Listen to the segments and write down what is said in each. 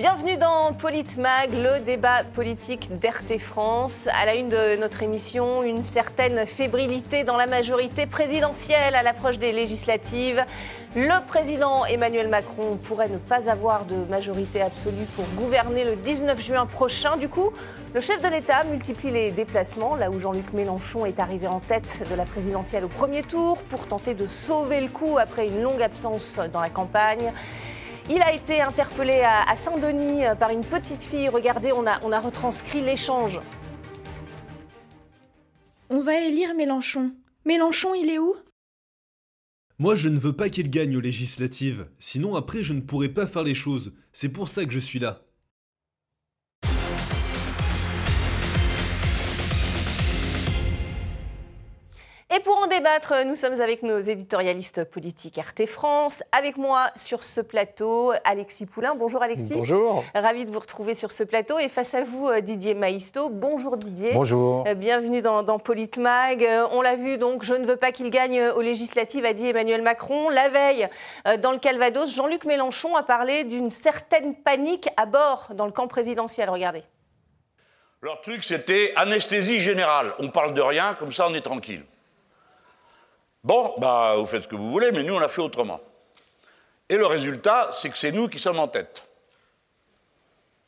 Bienvenue dans Politmag, le débat politique d'RT France. À la une de notre émission, une certaine fébrilité dans la majorité présidentielle à l'approche des législatives. Le président Emmanuel Macron pourrait ne pas avoir de majorité absolue pour gouverner le 19 juin prochain. Du coup, le chef de l'État multiplie les déplacements, là où Jean-Luc Mélenchon est arrivé en tête de la présidentielle au premier tour pour tenter de sauver le coup après une longue absence dans la campagne. Il a été interpellé à, Saint-Denis euh, par une petite fille. Regardez, on a, on a retranscrit l'échange. On va élire Mélenchon. Mélenchon, il est où? Moi, je ne veux pas qu'il gagne aux législatives. Sinon, après, je ne pourrai pas faire les choses. C'est pour ça que je suis là. Et pour en débattre, nous sommes avec nos éditorialistes politiques RT France. Avec moi sur ce plateau, Alexis Poulain. Bonjour Alexis. Bonjour. Ravi de vous retrouver sur ce plateau. Et face à vous, euh, Didier Maisto. Bonjour Didier. Bonjour. Euh, bienvenue dans, dans Politmag. Euh, on l'a vu donc, je ne veux pas qu'il gagne aux législatives, a dit Emmanuel Macron. La veille, dans le Calvados, Jean-Luc Mélenchon a parlé d'une certaine panique à bord dans le camp présidentiel. Regardez. Leur truc, c'était anesthésie générale. On parle de rien, comme ça on est tranquille. Bon, bah, vous faites ce que vous voulez, mais nous, on l'a fait autrement. Et le résultat, c'est que c'est nous qui sommes en tête.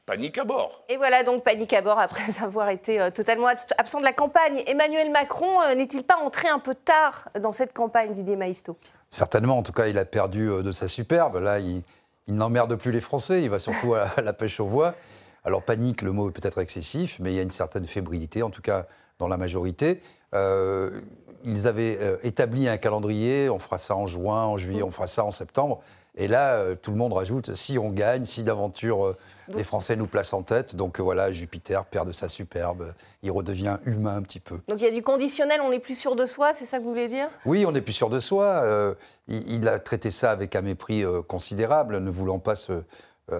Panique à bord. Et voilà donc panique à bord après avoir été euh, totalement absent de la campagne. Emmanuel Macron euh, n'est-il pas entré un peu tard dans cette campagne, Didier Maisto? Certainement, en tout cas, il a perdu euh, de sa superbe. Là, il, n'emmerde plus les Français, il va surtout à la pêche aux voix. Alors panique, le mot est peut-être excessif, mais il y a une certaine fébrilité, en tout cas dans la majorité ils avaient euh, établi un calendrier, on fera ça en juin, en juillet, on fera ça en septembre. Et là, euh, tout le monde rajoute, si on gagne, si d'aventure euh, les Français nous placent en tête, donc voilà, Jupiter perd de sa superbe, il redevient humain un petit peu. Donc il y a du conditionnel, on n'est plus sûr de soi, c'est ça que vous voulez dire? Oui, on n'est plus sûr de soi. il, a traité ça avec un mépris considérable, ne voulant pas se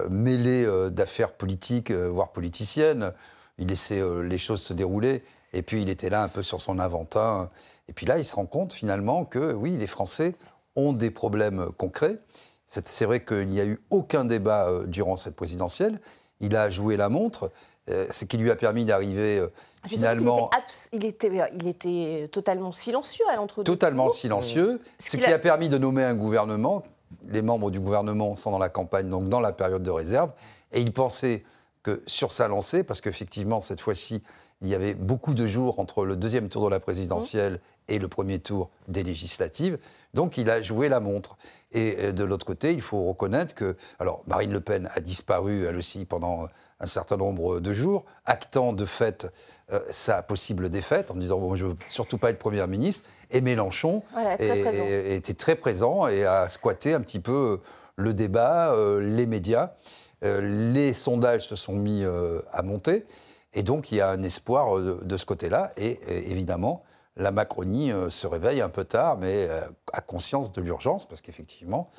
mêler d'affaires politiques, voire politiciennes. Il laissait les choses se dérouler. Et puis il était là un peu sur son aventin. Et puis là, il se rend compte finalement que oui, les Français ont des problèmes concrets. C'est vrai qu'il n'y a eu aucun débat euh, durant cette présidentielle. Il a joué la montre, euh, ce qui lui a permis d'arriver euh, finalement. Il était, il, était, totalement silencieux à l'entre-deux. Totalement silencieux, ce, qui a... a permis de nommer un gouvernement. Les membres du gouvernement sont dans la campagne, donc dans la période de réserve. Et il pensait que sur sa lancée, parce qu'effectivement, cette fois-ci, il y avait beaucoup de jours entre le deuxième tour de la présidentielle et le premier tour des législatives. Donc il a joué la montre. Et euh, de l'autre côté, il faut reconnaître que. Alors, Marine Le Pen a disparu, elle aussi, pendant un certain nombre de jours, actant de fait euh, sa possible défaite, en disant bon, je ne veux surtout pas être Première ministre. Et Mélenchon était très présent et a squatté un petit peu le débat, euh, les médias. les sondages se sont mis à monter. Et donc, il y a un espoir de ce côté-là. Et évidemment, la Macronie euh, se réveille un peu tard, mais euh, a conscience de l'urgence, parce qu'effectivement,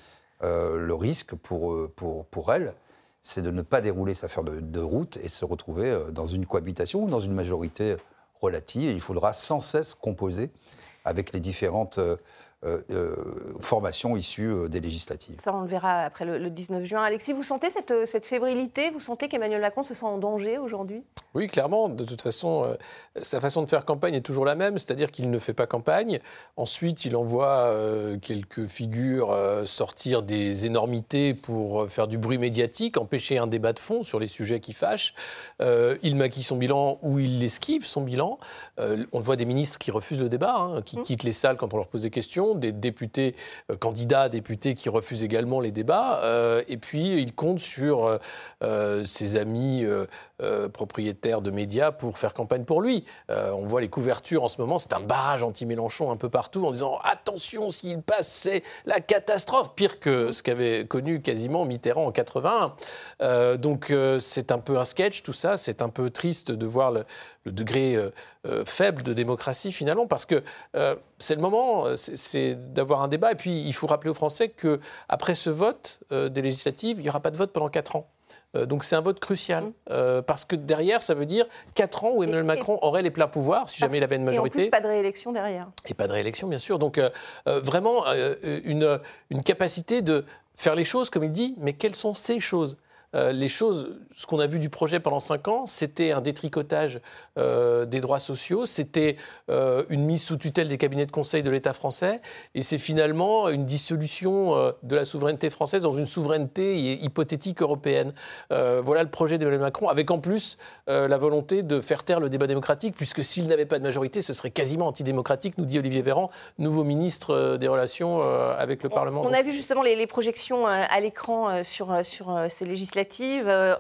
euh, le risque pour, pour, pour elle, c'est de ne pas dérouler sa affaire de, de, route et se retrouver dans une cohabitation ou dans une majorité relative. il faudra sans cesse composer avec les différentes euh, euh, formation issue euh, des législatives. Ça, on le verra après le, 19 juin. Alexis, vous sentez cette, cette fébrilité? Vous sentez qu'Emmanuel Macron se sent en danger aujourd'hui? Oui, clairement. De toute façon, sa façon de faire campagne est toujours la même, c'est-à-dire qu'il ne fait pas campagne. Ensuite, il envoie quelques figures sortir des énormités pour faire du bruit médiatique, empêcher un débat de fond sur les sujets qui fâchent. il maquille son bilan ou il esquive son bilan. on voit des ministres qui refusent le débat, hein, qui mmh. quittent les salles quand on leur pose des questions des députés, euh, candidats députés qui refusent également les débats. Euh, et puis, il compte sur euh, ses amis propriétaires de médias pour faire campagne pour lui. on voit les couvertures en ce moment, c'est un barrage anti-Mélenchon un peu partout en disant attention, s'il passe, c'est la catastrophe, pire que ce qu'avait connu quasiment Mitterrand en 81. donc, c'est un peu un sketch tout ça, c'est un peu triste de voir le, degré faible de démocratie finalement, parce que c'est le moment, c'est d'avoir un débat. Et puis il faut rappeler aux Français que après ce vote des législatives, il n'y aura pas de vote pendant 4 ans. Donc c'est un vote crucial, mmh. parce que derrière, ça veut dire 4 ans où Emmanuel Macron aurait les pleins pouvoirs, si jamais il avait une majorité. Et en plus, pas de réélection derrière. Et pas de réélection, bien sûr. Donc vraiment une, une capacité de faire les choses comme il dit, mais quelles sont ces choses? Les choses, ce qu'on a vu du projet pendant cinq ans, c'était un détricotage des droits sociaux, c'était une mise sous tutelle des cabinets de conseil de l'État français, et c'est finalement une dissolution de la souveraineté française dans une souveraineté hypothétique européenne. voilà le projet d'Emmanuel Macron, avec en plus la volonté de faire taire le débat démocratique, puisque s'il n'avait pas de majorité, ce serait quasiment antidémocratique, nous dit Olivier Véran, nouveau ministre des Relations avec le Parlement. On a vu justement les, projections à l'écran sur, sur ces législatives.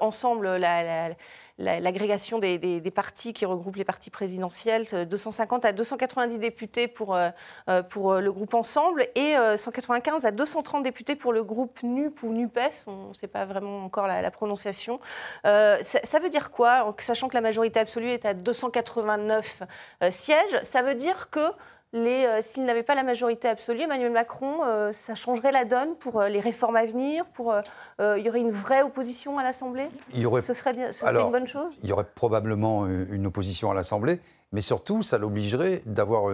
Ensemble, la l'agrégation des, partis qui regroupent les partis présidentiels, 250 à 290 députés pour, euh, euh, pour le groupe Ensemble et 195 euh, à 230 députés pour le groupe NUP ou NUPES, on ne sait pas vraiment encore la, prononciation. ça, veut dire quoi? Sachant que la majorité absolue est à 289 sièges, ça veut dire que euh, s'il n'avait pas la majorité absolue, Emmanuel Macron, euh, ça changerait la donne pour euh, les réformes à venir pour, Il y aurait une vraie opposition à l'Assemblée? Ce serait, bien, ce serait une bonne chose? Il y aurait probablement une opposition à l'Assemblée, mais surtout, ça l'obligerait d'avoir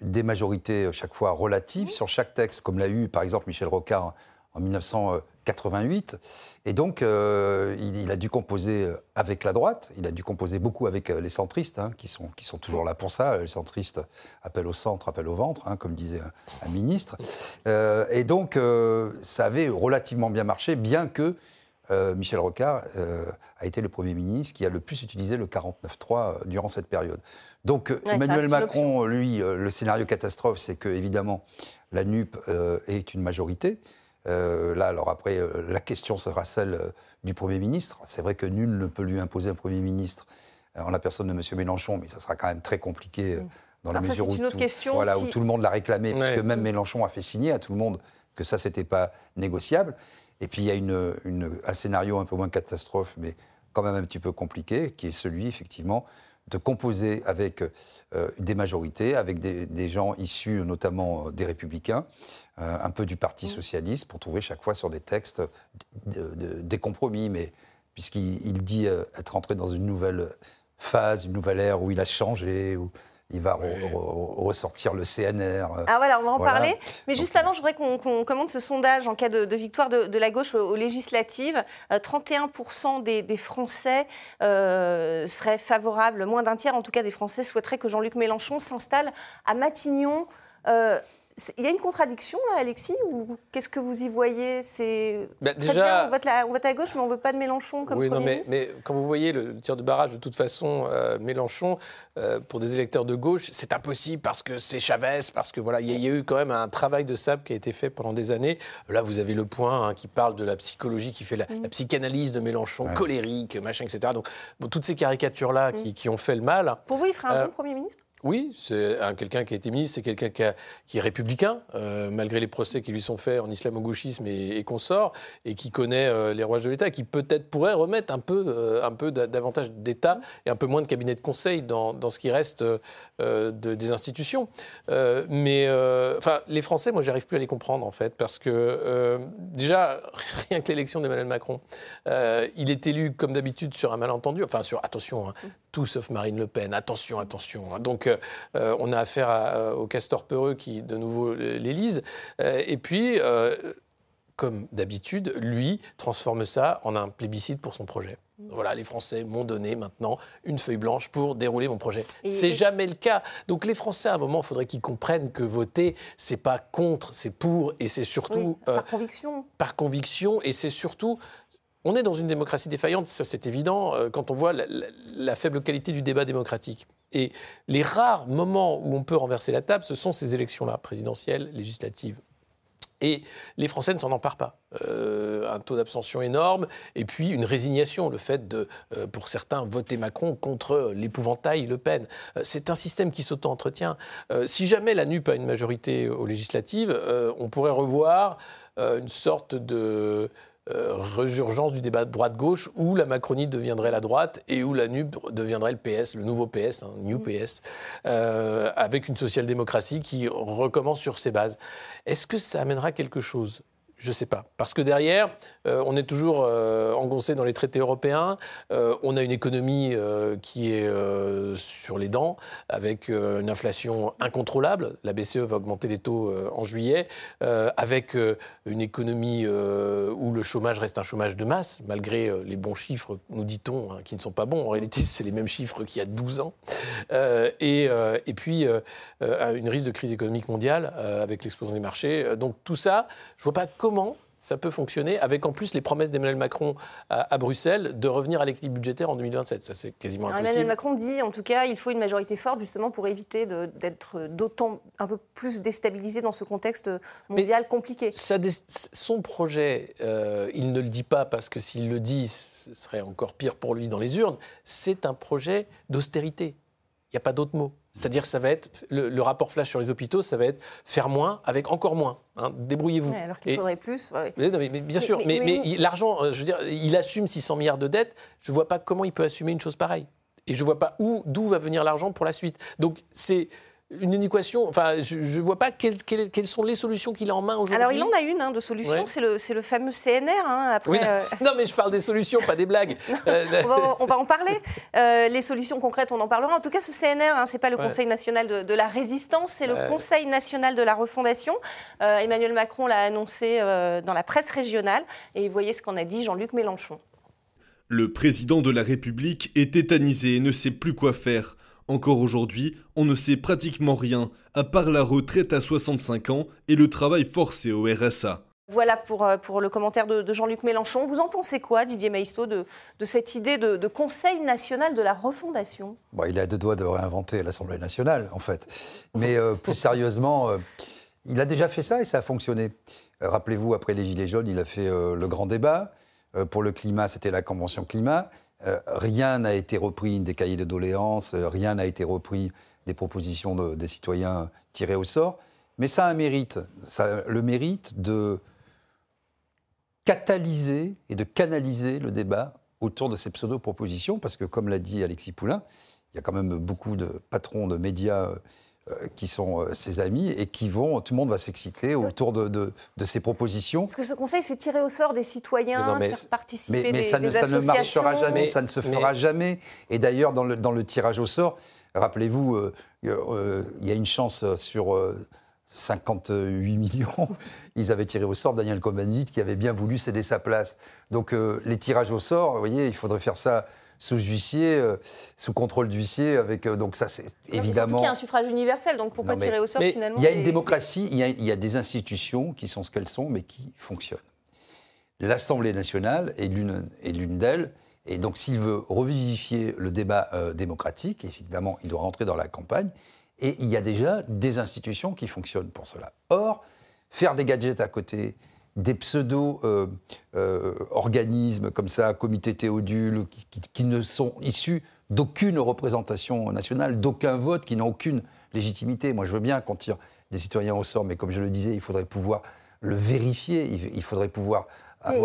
des majorités chaque fois relatives sur chaque texte, comme l'a eu par exemple Michel Rocard en 1988. Et donc, euh, il, a dû composer euh, avec la droite, il a dû composer beaucoup avec euh, les centristes, hein, qui, sont, qui sont toujours là pour ça. Les centristes appellent au centre, appellent au ventre, hein, comme disait un, ministre. et donc, ça avait relativement bien marché, bien que Michel Rocard a été le Premier ministre qui a le plus utilisé le 49-3 durant cette période. Donc, Emmanuel Macron, lui, le scénario catastrophe, c'est que, évidemment, la NUP est une majorité. Euh, là, alors après, euh, la question sera celle euh, du Premier ministre. C'est vrai que nul ne peut lui imposer un Premier ministre en la personne de M. Mélenchon, mais ça sera quand même très compliqué dans la mesure où, tout, voilà, où tout le monde l'a réclamé, puisque même Mélenchon a fait signer à tout le monde que ça, c'était pas négociable. Et puis il y a une, un scénario un peu moins catastrophe, mais quand même un petit peu compliqué, qui est celui, effectivement, de composer avec euh, des majorités, avec des, gens issus notamment euh, des républicains, euh, un peu du Parti mmh. socialiste, pour trouver chaque fois sur des textes des compromis. Mais puisqu'il dit être entré dans une nouvelle phase, une nouvelle ère où il a changé, où il va ressortir le CNR. Euh, ah voilà, on va en parler. Mais juste avant, je voudrais qu'on commente ce sondage en cas de, victoire de, la gauche aux, législatives. 31% euh, des, Français euh, seraient favorables, moins d'un tiers en tout cas des Français souhaiteraient que Jean-Luc Mélenchon s'installe à Matignon. Il y a une contradiction là, Alexis, ou qu'est-ce que vous y voyez? C'est bah, déjà bien, on vote, on vote, à gauche, mais on ne veut pas de Mélenchon comme oui, non, mais, mais, quand vous voyez le, tir de barrage, de toute façon, euh, Mélenchon, euh, pour des électeurs de gauche, c'est impossible parce que c'est Chavez, parce que voilà, il y, a eu quand même un travail de sable qui a été fait pendant des années. Là, vous avez le point hein, qui parle de la psychologie, qui fait la, mm. psychanalyse de Mélenchon, colérique, machin, etc. Donc, toutes ces caricatures là mm. qui, ont fait le mal. Pour vous, il ferait un euh, bon premier ministre? Oui, c'est quelqu'un qui a été ministre, c'est quelqu'un qui, est républicain, euh, malgré les procès qui lui sont faits en islamo-gauchisme et, consorts, et qui connaît euh, les rouages de l'État, qui peut-être pourrait remettre un peu, euh, davantage d'État et un peu moins de cabinet de conseil dans, ce qui reste des institutions. mais enfin, les Français, moi, j'arrive plus à les comprendre en fait, parce que déjà, rien que l'élection d'Emmanuel Macron, il est élu comme d'habitude sur un malentendu, enfin sur attention, hein, tout sauf Marine Le Pen, attention, attention. Hein. Donc euh, on a affaire euh, au castor peureux qui, de nouveau, l'élise. Euh, et puis, comme d'habitude, lui transforme ça en un plébiscite pour son projet. Voilà, les Français m'ont donné maintenant une feuille blanche pour dérouler mon projet. C'est jamais le cas. Donc les Français, à un moment, il faudrait qu'ils comprennent que voter, c'est pas contre, c'est pour, et c'est surtout par conviction. Par conviction, et c'est surtout on est dans une démocratie défaillante, ça c'est évident, quand on voit la, faible qualité du débat démocratique. Et les rares moments où on peut renverser la table, ce sont ces élections-là, présidentielles, législatives. Et les Français ne s'en emparent pas. Euh, un taux d'abstention énorme, et puis une résignation, le fait de, euh, pour certains, voter Macron contre l'épouvantail Le Pen. Euh, c'est un système qui s'auto-entretient. si jamais la NUP a une majorité aux législatives, on pourrait revoir une sorte de euh, résurgence du débat droite-gauche où la Macronie deviendrait la droite et où la NUP deviendrait le PS, le nouveau PS, un New PS, euh, avec une social-démocratie qui recommence sur ses bases. Est-ce que ça amènera quelque chose je ne sais pas. Parce que derrière, euh, on est toujours euh, engoncé dans les traités européens. Euh, on a une économie qui est sur les dents, avec une inflation incontrôlable. La BCE va augmenter les taux en juillet, avec une économie où le chômage reste un chômage de masse, malgré les bons chiffres, nous dit-on, hein, qui ne sont pas bons. En réalité, c'est les mêmes chiffres qu'il y a 12 ans. Et, et, puis, une risque de crise économique mondiale avec l'explosion des marchés. Donc tout ça, je ne vois pas comment comment ça peut fonctionner avec en plus les promesses d'Emmanuel Macron à, Bruxelles de revenir à l'équilibre budgétaire en 2027. Ça, c'est quasiment impossible. Emmanuel Macron dit, en tout cas, il faut une majorité forte justement pour éviter d'être d'autant un peu plus déstabilisé dans ce contexte mondial compliqué. Ça, son projet, euh, il ne le dit pas parce que s'il le dit, ce serait encore pire pour lui dans les urnes. C'est un projet d'austérité. Il n'y a pas d'autre mot. C'est-à-dire, ça va être le, rapport flash sur les hôpitaux, ça va être faire moins avec encore moins. Hein. Débrouillez-vous. alors qu'il faudrait plus. Mais, bien sûr, mais, l'argent, euh, je veux dire, il assume 600 milliards de dettes. Je ne vois pas comment il peut assumer une chose pareille. Et je ne vois pas où, d'où va venir l'argent pour la suite. Donc, c'est une équation. Enfin, je ne vois pas quelles, sont les solutions qu'il a en main aujourd'hui. Alors, il en a une hein, de solution, c'est le, le, fameux CNR. Hein, après, euh, non, mais je parle des solutions, pas des blagues. Euh, on, va, en parler. Euh, les solutions concrètes, on en parlera. En tout cas, ce CNR, hein, ce n'est pas le Conseil national de, la résistance, c'est le Conseil national de la refondation. Emmanuel Macron l'a annoncé dans la presse régionale. Et vous voyez ce qu'en a dit Jean-Luc Mélenchon. Le président de la République est tétanisé et ne sait plus quoi faire. Encore aujourd'hui, on ne sait pratiquement rien, à part la retraite à 65 ans et le travail forcé au RSA. Voilà pour, euh, pour le commentaire de, Jean-Luc Mélenchon. Vous en pensez quoi, Didier Maistot, de, de cette idée de, Conseil national de la refondation? Bon, Il a deux doigts de réinventer l'Assemblée nationale, en fait. Mais euh, plus sérieusement, euh, il a déjà fait ça et ça a fonctionné. Rappelez-vous, après les Gilets jaunes, il a fait le grand débat. pour le climat, c'était la Convention climat. Euh, rien n'a été repris des cahiers de doléances, euh, rien n'a été repris des propositions des citoyens tirés au sort. Mais ça a un mérite. Ça le mérite de catalyser et de canaliser le débat autour de ces pseudo-propositions, parce que, comme l'a dit Alexis Poulain, il y a quand même beaucoup de patrons de médias euh, qui sont euh, ses amis et qui vont, tout le monde va s'exciter autour de, de, ces propositions. Parce que ce conseil, c'est tirer au sort des citoyens, mais faire participer mais, ça, ne, ça ne marchera jamais, ça ne se fera jamais. Et d'ailleurs, dans le, dans le, tirage au sort, rappelez-vous, euh, il y a une chance sur 58 millions, ils avaient tiré au sort Daniel Cohn-Bendit qui avait bien voulu céder sa place. Donc les tirages au sort, vous voyez, il faudrait faire ça sous huissier, euh, sous contrôle d'huissier, avec euh, donc ça c'est évidemment. Il y a un suffrage universel, donc pourquoi tirer au sort finalement Il y a une démocratie, il y a, des institutions qui sont ce qu'elles sont, mais qui fonctionnent. L'Assemblée nationale est l'une d'elles. Et donc, s'il veut revivifier le débat euh, démocratique, évidemment, il doit rentrer dans la campagne. Et il y a déjà des institutions qui fonctionnent pour cela. Or, faire des gadgets à côté, des pseudo-organismes comme ça, comité théodule, qui, ne sont issus d'aucune représentation nationale, d'aucun vote, qui n'ont aucune légitimité. Moi, je veux bien qu'on tire des citoyens au sort, mais comme je le disais, il faudrait pouvoir le vérifier, il faudrait pouvoir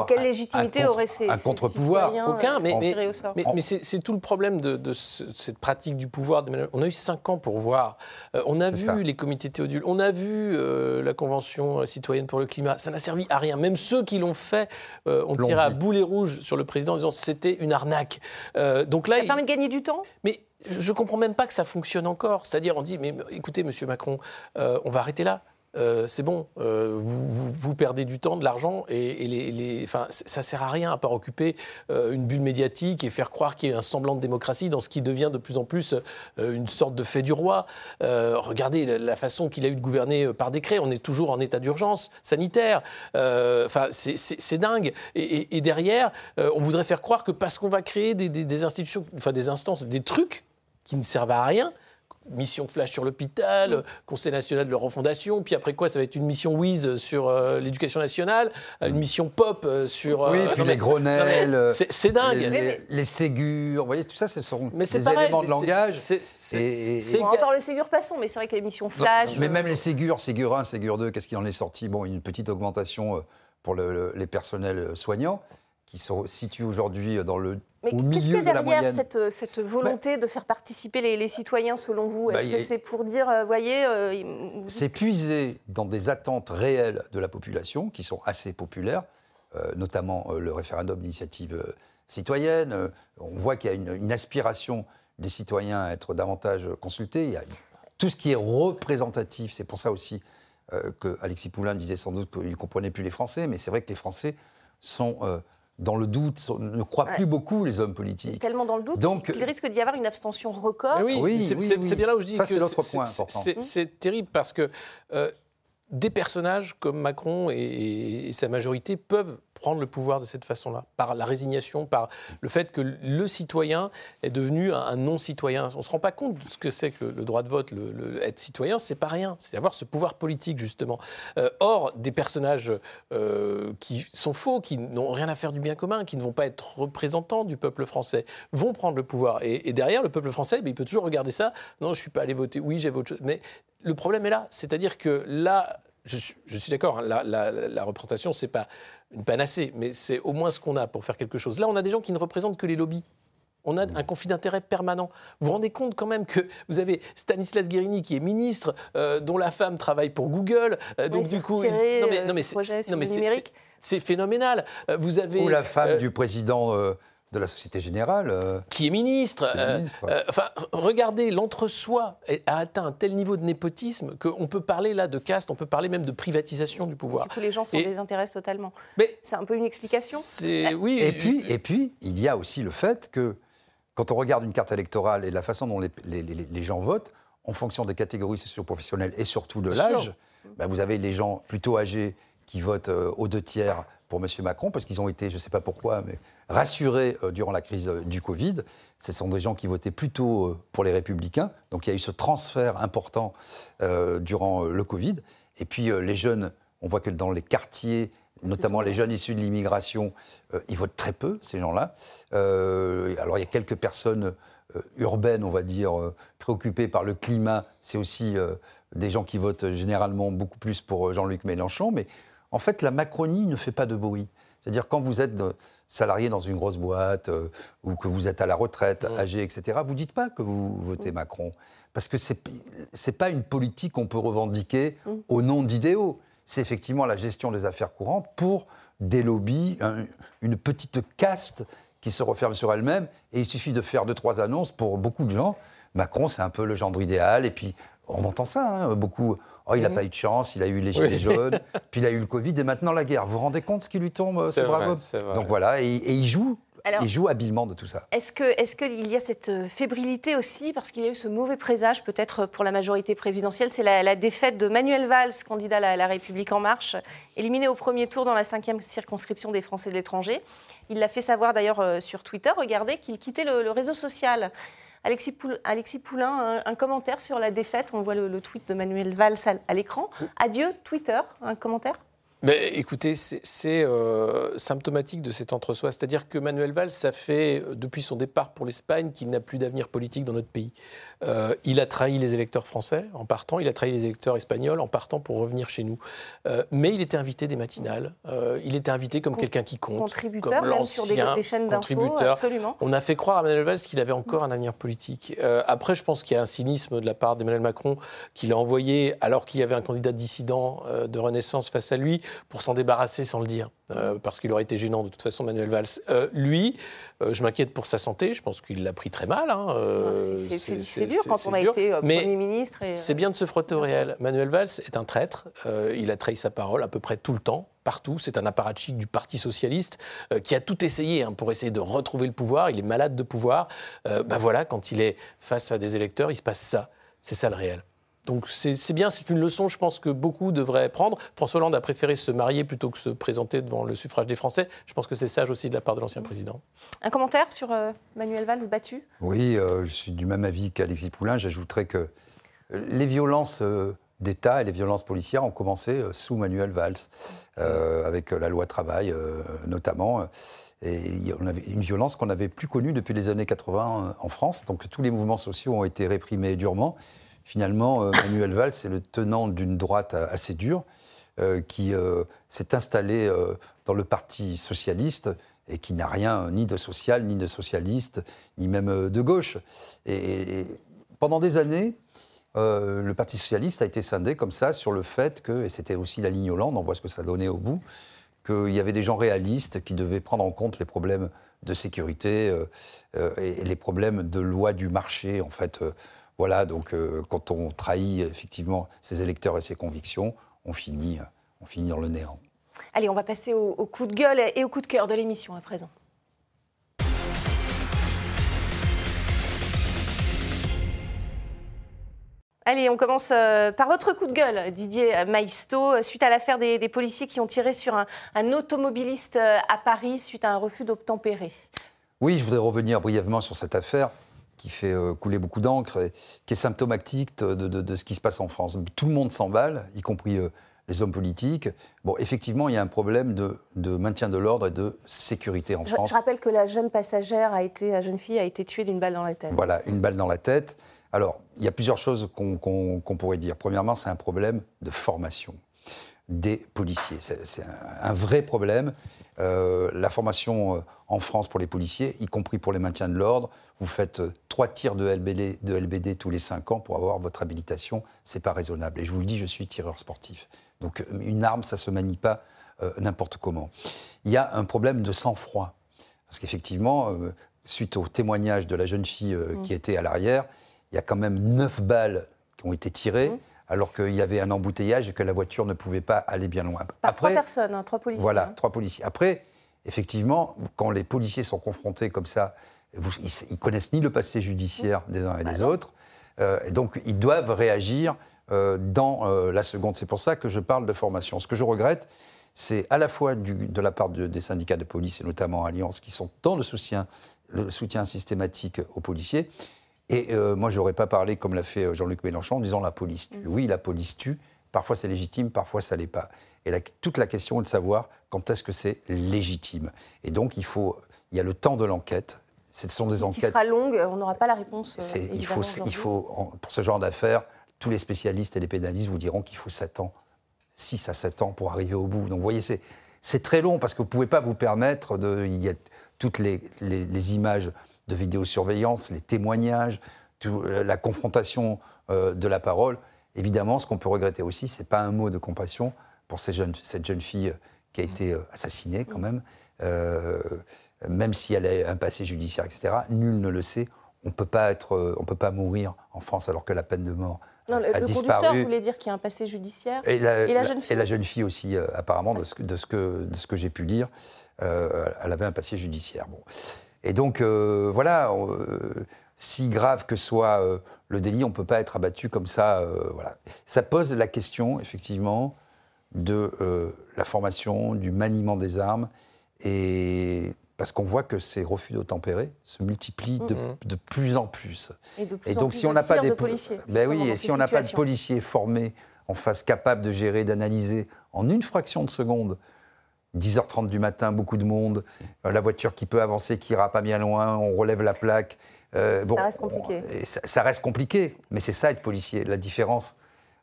quelle légitimité aurait ces, un contre-pouvoir Aucun, mais, mais, c'est tout le problème de, cette pratique du pouvoir. On a eu cinq ans pour voir. Euh, on a vu les comités théodules, on a vu euh, la Convention citoyenne pour le climat. Ça n'a servi à rien. Même ceux qui l'ont fait euh, ont tiré à boulet rouge sur le président en disant c'était une arnaque. donc là, ça permet de gagner du temps? Mais je ne comprends même pas que ça fonctionne encore. C'est-à-dire, on dit, mais écoutez, monsieur Macron, on va arrêter là. Euh, c'est bon, euh, vous, perdez du temps, de l'argent, et, enfin, ça sert à rien à part occuper euh, une bulle médiatique et faire croire qu'il y a un semblant de démocratie dans ce qui devient de plus en plus une sorte de fait du roi. regardez la, façon qu'il a eu de gouverner par décret, on est toujours en état d'urgence sanitaire. Enfin, c'est dingue. Et, derrière, on voudrait faire croire que parce qu'on va créer des, des institutions, enfin des instances, des trucs qui ne servent à rien, mission flash sur l'hôpital, Conseil national de la refondation, puis après quoi, ça va être une mission Wiz sur euh, l'éducation nationale, euh, une mission Pop euh, sur. oui, puis les Grenelles. C'est dingue. Les, les, Ségur, vous voyez, tout ça, ce sont des éléments de langage. C'est encore les Ségur, passons, mais c'est vrai que les missions flash. mais même les Ségur, Ségur 1, Ségur 2, qu'est-ce qui en est sorti? Bon, une petite augmentation pour les personnels soignants. Qui se situe aujourd'hui dans le mais au milieu de la moyenne. Cette, cette volonté de faire participer les, citoyens, selon vous? Est-ce que c'est pour dire, euh, voyez... Euh, c'est puiser dans des attentes réelles de la population, qui sont assez populaires, euh, notamment le référendum d'initiative citoyenne. on voit qu'il y a une, une, aspiration des citoyens à être davantage consultés. Il y a tout ce qui est représentatif, c'est pour ça aussi que Alexis Poulain disait sans doute qu'il ne comprenait plus les Français, mais c'est vrai que les Français sont dans le doute, ne croient plus beaucoup les hommes politiques. Tellement dans le doute Donc, qu'il risque d'y avoir une abstention record. Oui, oui, c'est bien là où je dis Ça, c'est l'autre point important. C'est terrible parce que euh, des personnages comme Macron et, sa majorité peuvent prendre le pouvoir de cette façon-là, par la résignation, par le fait que le citoyen est devenu un non-citoyen. On ne se rend pas compte de ce que c'est que le, droit de vote, le, être citoyen, c'est pas rien, c'est avoir ce pouvoir politique justement. Euh, or, des personnages euh, qui sont faux, qui n'ont rien à faire du bien commun, qui ne vont pas être représentants du peuple français, vont prendre le pouvoir. Et, derrière, le peuple français, ben, il peut toujours regarder ça. Non, je suis pas allé voter. Oui, j'ai voté. Mais le problème est là, c'est-à-dire que là, je, suis d'accord, hein, la, la, la, représentation, c'est pas une panacée, mais c'est au moins ce qu'on a pour faire quelque chose. Là, on a des gens qui ne représentent que les lobbies. On a un conflit d'intérêt permanent. Vous vous rendez compte quand même que vous avez Stanislas Guérini qui est ministre, euh, dont la femme travaille pour Google. Euh, donc du coup, non mais, non mais c'est phénoménal. Euh, vous avez ou la femme du président de la Société Générale. Euh, qui est ministre. Euh, euh, enfin, regardez, l'entre-soi a atteint un tel niveau de népotisme qu'on peut parler là de caste, on peut parler même de privatisation du pouvoir. Du coup, les gens s'en désintéressent totalement. Mais c'est un peu une explication oui. Et puis, et puis, il y a aussi le fait que quand on regarde une carte électorale et la façon dont les, les, gens votent, en fonction des catégories socio-professionnelles et surtout de l'âge, bah, vous avez les gens plutôt âgés qui votent aux deux tiers pour M. Macron, parce qu'ils ont été, je ne sais pas pourquoi, mais rassurés euh, durant la crise euh, du Covid. Ce sont des gens qui votaient plutôt euh, pour les Républicains. Donc il y a eu ce transfert important durant le Covid. Et puis les jeunes, on voit que dans les quartiers, notamment les jeunes issus de l'immigration, ils votent très peu, ces gens-là. alors il y a quelques personnes urbaines, on va dire, préoccupées par le climat. C'est aussi des gens qui votent généralement beaucoup plus pour Jean-Luc Mélenchon. Mais en fait, la Macronie ne fait pas de bruit. C'est-à-dire quand vous êtes salarié dans une grosse boîte euh, ou que vous êtes à la retraite, âgé, etc., vous ne dites pas que vous votez Macron. Parce que ce n'est pas une politique qu'on peut revendiquer au nom d'idéaux. C'est effectivement la gestion des affaires courantes pour des lobbies, une petite caste qui se referme sur elle-même. Et il suffit de faire deux, trois annonces pour beaucoup de gens. Macron, c'est un peu le gendre idéal. Et puis, on entend ça, hein, beaucoup. Oh, il n'a mhm. pas eu de chance, il a eu les gilets jaunes, puis il a eu le Covid et maintenant la guerre. Vous vous rendez compte ce qui lui tombe, euh, c'est bravo Donc voilà, et, il joue. il joue habilement de tout ça. Est-ce qu'il est qu'il y a cette euh, fébrilité aussi, parce qu'il y a eu ce mauvais présage peut-être pour la majorité présidentielle C'est la, défaite de Manuel Valls, candidat à la, République En Marche, éliminé au premier tour dans la cinquième circonscription des Français de l'étranger. Il l'a fait savoir d'ailleurs euh, sur Twitter, regardez, qu'il quittait le réseau social. Alexis, Poulain, un, commentaire sur la défaite. On voit le, tweet de Manuel Valls à l'écran. Adieu Twitter, un commentaire? Mais écoutez, c'est euh, symptomatique de cet entre-soi. C'est-à-dire que Manuel Valls, ça fait, euh, depuis son départ pour l'Espagne, qu'il n'a plus d'avenir politique dans notre pays. Euh, il a trahi les électeurs français en partant, il a trahi les électeurs espagnols en partant pour revenir chez nous. mais il était invité des matinales, il était invité comme quelqu'un qui compte. Contributeur, comme même sur des, chaînes d'infos, absolument. On a fait croire à Manuel Valls qu'il avait encore un avenir politique. après, je pense qu'il y a un cynisme de la part d'Emmanuel Macron qu'il a envoyé, alors qu'il y avait un candidat dissident de Renaissance face à lui, pour s'en débarrasser sans le dire, euh, parce qu'il aurait été gênant de toute façon, Manuel Valls. Euh, lui, euh, je m'inquiète pour sa santé, je pense qu'il l'a pris très mal. Hein, c'est dur quand on a été Premier ministre. C'est bien de se frotter au réel. Manuel Valls est un traître, il a trahi sa parole à peu près tout le temps partout. C'est un apparatchik du Parti socialiste qui a tout essayé hein, pour essayer de retrouver le pouvoir. Il est malade de pouvoir. ben voilà, quand il est face à des électeurs, il se passe ça. C'est ça le réel. Donc c'est bien, c'est une leçon, je pense, que beaucoup devraient prendre. François Hollande a préféré se marier plutôt que se présenter devant le suffrage des Français. Je pense que c'est sage aussi de la part de l'ancien président. Un commentaire sur euh, Manuel Valls battu? Oui, euh, je suis du même avis qu'Alexis Poulain. J'ajouterais que euh, les violences d'État et les violences policières ont commencé sous Manuel Valls, avec la loi travail notamment. Et on avait une violence qu'on n'avait plus connue depuis les années 80 en France. Donc tous les mouvements sociaux ont été réprimés durement finalement, euh, Manuel Valls est le tenant d'une droite assez dure euh, qui euh, s'est installée dans le Parti socialiste et qui n'a rien ni de social, ni de socialiste, ni même de gauche. Et, pendant des années, le Parti socialiste a été scindé comme ça sur le fait que, et c'était aussi la ligne Hollande, on voit ce que ça donnait au bout, qu'il y avait des gens réalistes qui devaient prendre en compte les problèmes de sécurité et, les problèmes de loi du marché, en fait. Voilà, donc quand on trahit effectivement ses électeurs et ses convictions, on finit, on finit dans le néant. Allez, on va passer au, coup de gueule et au coup de cœur de l'émission à présent. Allez, on commence euh, par votre coup de gueule, Didier Maisto, suite à l'affaire des, policiers qui ont tiré sur un, automobiliste euh, à Paris suite à un refus d'obtempérer. Oui, je voudrais revenir brièvement sur cette affaire qui fait euh, couler beaucoup d'encre, qui est symptomatique de, ce qui se passe en France. Tout le monde s'emballe, y compris les hommes politiques. Bon, effectivement, il y a un problème de, maintien de l'ordre et de sécurité en France. Je rappelle que la jeune passagère a été, la jeune fille a été tuée d'une balle dans la tête. Voilà, une balle dans la tête. Alors, il y a plusieurs choses qu'on pourrait dire. Premièrement, c'est un problème de formation des policiers. C'est un, vrai problème. Euh, la formation euh, en France pour les policiers, y compris pour les maintiens de l'ordre, vous faites euh, trois tirs de LBD, de LBD tous les cinq ans pour avoir votre habilitation, c'est pas raisonnable. Et je vous le dis, je suis tireur sportif. Donc une arme, ça se manie pas n'importe comment. Il y a un problème de sang-froid. Parce qu'effectivement, suite au témoignage de la jeune fille mmh. qui était à l'arrière, il y a quand même neuf balles qui ont été tirées. Mmh alors qu'il y avait un embouteillage et que la voiture ne pouvait pas aller bien loin. Par trois personnes, hein, trois policiers. Voilà, trois policiers. Après, effectivement, quand les policiers sont confrontés comme ça, ils, ne connaissent ni le passé judiciaire des uns et des autres, euh, donc ils doivent réagir euh, dans euh, la seconde. C'est pour ça que je parle de formation. Ce que je regrette, c'est à la fois de la part des syndicats de police et notamment Alliance qui sont dans le soutien, le soutien systématique aux policiers, et euh, moi, je n'aurais pas parlé comme l'a fait euh, Jean-Luc Mélenchon en disant la police tue. Mm. Oui, la police tue. Parfois, c'est légitime, parfois, ça l'est pas. Et toute la question est de savoir quand est-ce que c'est légitime. Et donc, il faut, il y a le temps de l'enquête. Ce sont des enquêtes. Qui sera longue, on n'aura pas la réponse. Euh, il faut, il faut, pour ce genre d'affaires, tous les spécialistes et les pénalistes vous diront qu'il faut 7 ans, 6 à 7 ans pour arriver au bout. Donc, vous voyez, c'est très long parce que vous ne pouvez pas vous permettre de. Il y a toutes les, les, les images de vidéosurveillance, les témoignages, euh, la confrontation euh, de la parole. Évidemment, ce qu'on peut regretter aussi, c'est pas un mot de compassion pour cette jeune fille qui a été euh, assassinée quand même, même si elle a un passé judiciaire, etc. Nul ne le sait. On peut pas être, on peut pas mourir en France alors que la peine de mort non, le, a le conducteur voulait dire qu'il y a un passé judiciaire. Et la, jeune fille. Et la jeune fille aussi, apparemment, de ce, de ce que, de ce que j'ai pu lire, elle avait un passé judiciaire. Bon. Et donc, euh, voilà, euh, si grave que soit euh, le délit, on ne peut pas être abattu comme ça. voilà. Ça pose la question, effectivement, de la formation, du maniement des armes, et parce qu'on voit que ces refus d'obtempérer se multiplient de, mm-hmm. plus en plus. Et, donc, si on n'a pas des policiers, ben oui, et si on n'a pas de policiers formés en face, capables de gérer, d'analyser en une fraction de seconde 10h30 du matin, beaucoup de monde, euh, la voiture qui peut avancer, qui ira pas bien loin, on relève la plaque. Euh, ça reste compliqué. ça, reste compliqué, mais c'est ça être policier. La différence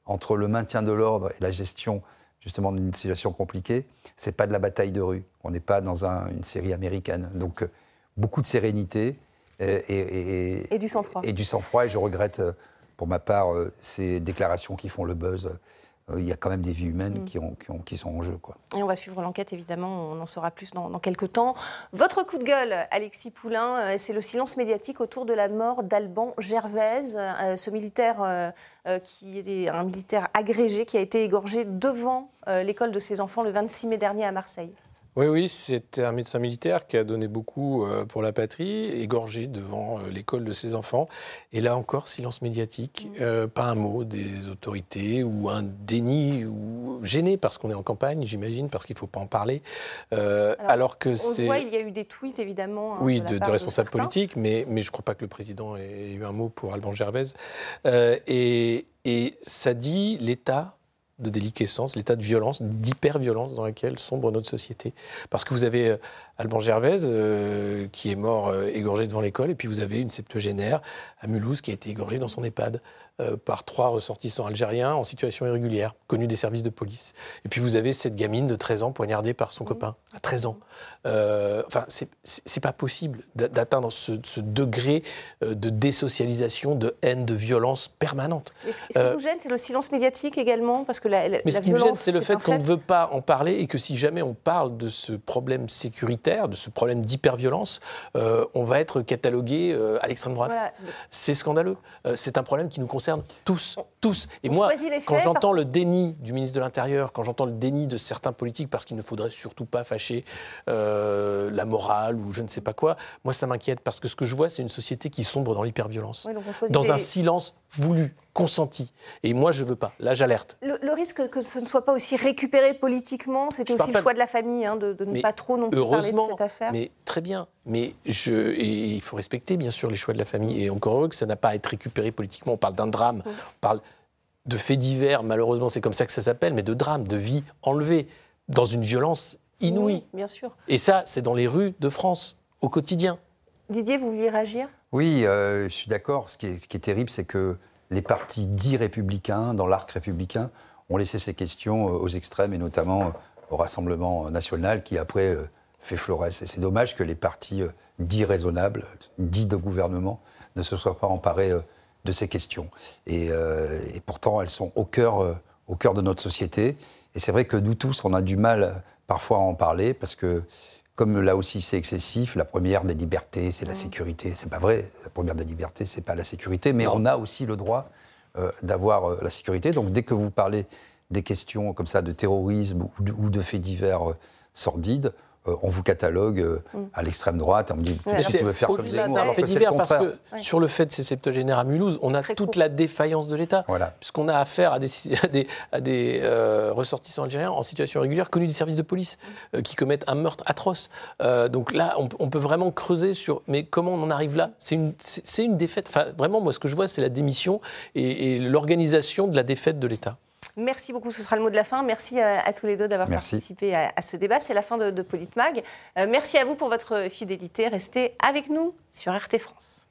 entre le maintien de l'ordre et la gestion justement d'une situation compliquée, c'est pas de la bataille de rue. On n'est pas dans une série américaine. Donc euh, beaucoup de sérénité et, et du sang-froid. Et du sang-froid. Et je regrette, pour ma part, ces déclarations qui font le buzz il y a quand même des vies humaines mm. qui, ont, qui, sont en jeu. Quoi. Et on va suivre l'enquête, évidemment, on en saura plus dans, quelques temps. Votre coup de gueule, Alexis Poulain, euh, c'est le silence médiatique autour de la mort d'Alban Gervaise, euh, ce militaire qui est un militaire agrégé qui a été égorgé devant l'école de ses enfants le 26 mai dernier à Marseille. Oui, oui, c'était un médecin militaire qui a donné beaucoup euh, pour la patrie, égorgé devant euh, l'école de ses enfants. Et là encore, silence médiatique, mmh. euh, pas un mot des autorités ou un déni ou gêné parce qu'on est en campagne, j'imagine, parce qu'il ne faut pas en parler. alors, que c'est. voit, il y a eu des tweets évidemment. Hein, oui, de, responsables politiques, mais, mais je ne crois pas que le président ait eu un mot pour Alban Gervaise. et, et ça dit l'état de déliquescence, l'état de violence, d'hyper-violence dans lequel sombre notre société. Parce que vous avez euh, Alban Gervaise, euh, qui est mort euh, égorgé devant l'école, et puis vous avez une septuagénaire à Mulhouse qui a été égorgée dans son EHPAD. Euh, par trois ressortissants algériens en situation irrégulière, connus des services de police. Et puis vous avez cette gamine de 13 ans poignardée par son mmh. copain, à 13 ans. Euh, enfin, c'est pas possible d'atteindre ce, degré euh, de désocialisation, de haine, de violence permanente. ce qui vous gêne, c'est le silence médiatique également parce que la, Mais ce qui me gêne, c'est le fait qu'on ne veut pas en parler et que si jamais on parle de ce problème sécuritaire, de ce problème d'hyperviolence, on va être catalogué à l'extrême droite. C'est scandaleux. c'est un problème qui nous concerne tous, tous. Et moi, quand j'entends le déni du ministre de l'Intérieur, quand j'entends le déni de certains politiques parce qu'il ne faudrait surtout pas fâcher euh, la morale ou je ne sais pas quoi, moi ça m'inquiète parce que ce que je vois, c'est une société qui sombre dans l'hyperviolence, dans un silence voulu, consenti. Et moi, je veux pas. Là, j'alerte. Le, risque que ce ne soit pas aussi récupéré politiquement, c'était aussi le choix de la famille hein, de, ne pas trop non plus parler de cette affaire. Mais très bien. Mais je, il faut respecter bien sûr les choix de la famille. Et encore heureux que ça n'a pas à être récupéré politiquement. On parle d'un drame, on parle de faits divers, malheureusement c'est comme ça que ça s'appelle, mais de drame, de vie enlevée, dans une violence inouïe. bien sûr. Et ça, c'est dans les rues de France, au quotidien. Didier, vous vouliez réagir? Oui, euh, je suis d'accord. Ce, qui est terrible, c'est que les partis dits républicains, dans l'arc républicain, ont laissé ces questions euh, aux extrêmes, et notamment euh, au Rassemblement national, qui après fait florès. Et c'est dommage que les partis euh, dits raisonnables, dits de gouvernement, ne se soient pas emparés euh, de ces questions. Euh, et, pourtant, elles sont au cœur, au cœur de notre société. Et c'est vrai que nous tous, on a du mal parfois à en parler parce que, comme là aussi c'est excessif, la première des libertés, c'est la mmh. sécurité. C'est pas vrai. La première des libertés, c'est pas la sécurité, mais on a aussi le droit d'avoir la sécurité. Donc dès que vous parlez des questions comme ça de terrorisme ou de faits divers sordides, euh, on vous catalogue euh, mm. à l'extrême droite, on me dit qu'est-ce que tu veux faire comme Zemmour alors que c'est le Parce que sur le fait de ces septuagénaires à Mulhouse, on a toute la défaillance de l'État, puisqu'on a affaire à des, à des, euh, ressortissants algériens en situation régulière, connus des services de police, qui commettent un meurtre atroce. donc là, on, peut vraiment creuser sur mais comment on en arrive là? C'est une, une défaite. Enfin, vraiment, moi, ce que je vois, c'est la démission et l'organisation de la défaite de l'État. Merci beaucoup, ce sera le mot de la fin. Merci à, tous les deux d'avoir participé à, ce débat. C'est la fin de, de Politmag. Euh, merci à vous pour votre fidélité. Restez avec nous sur RT France.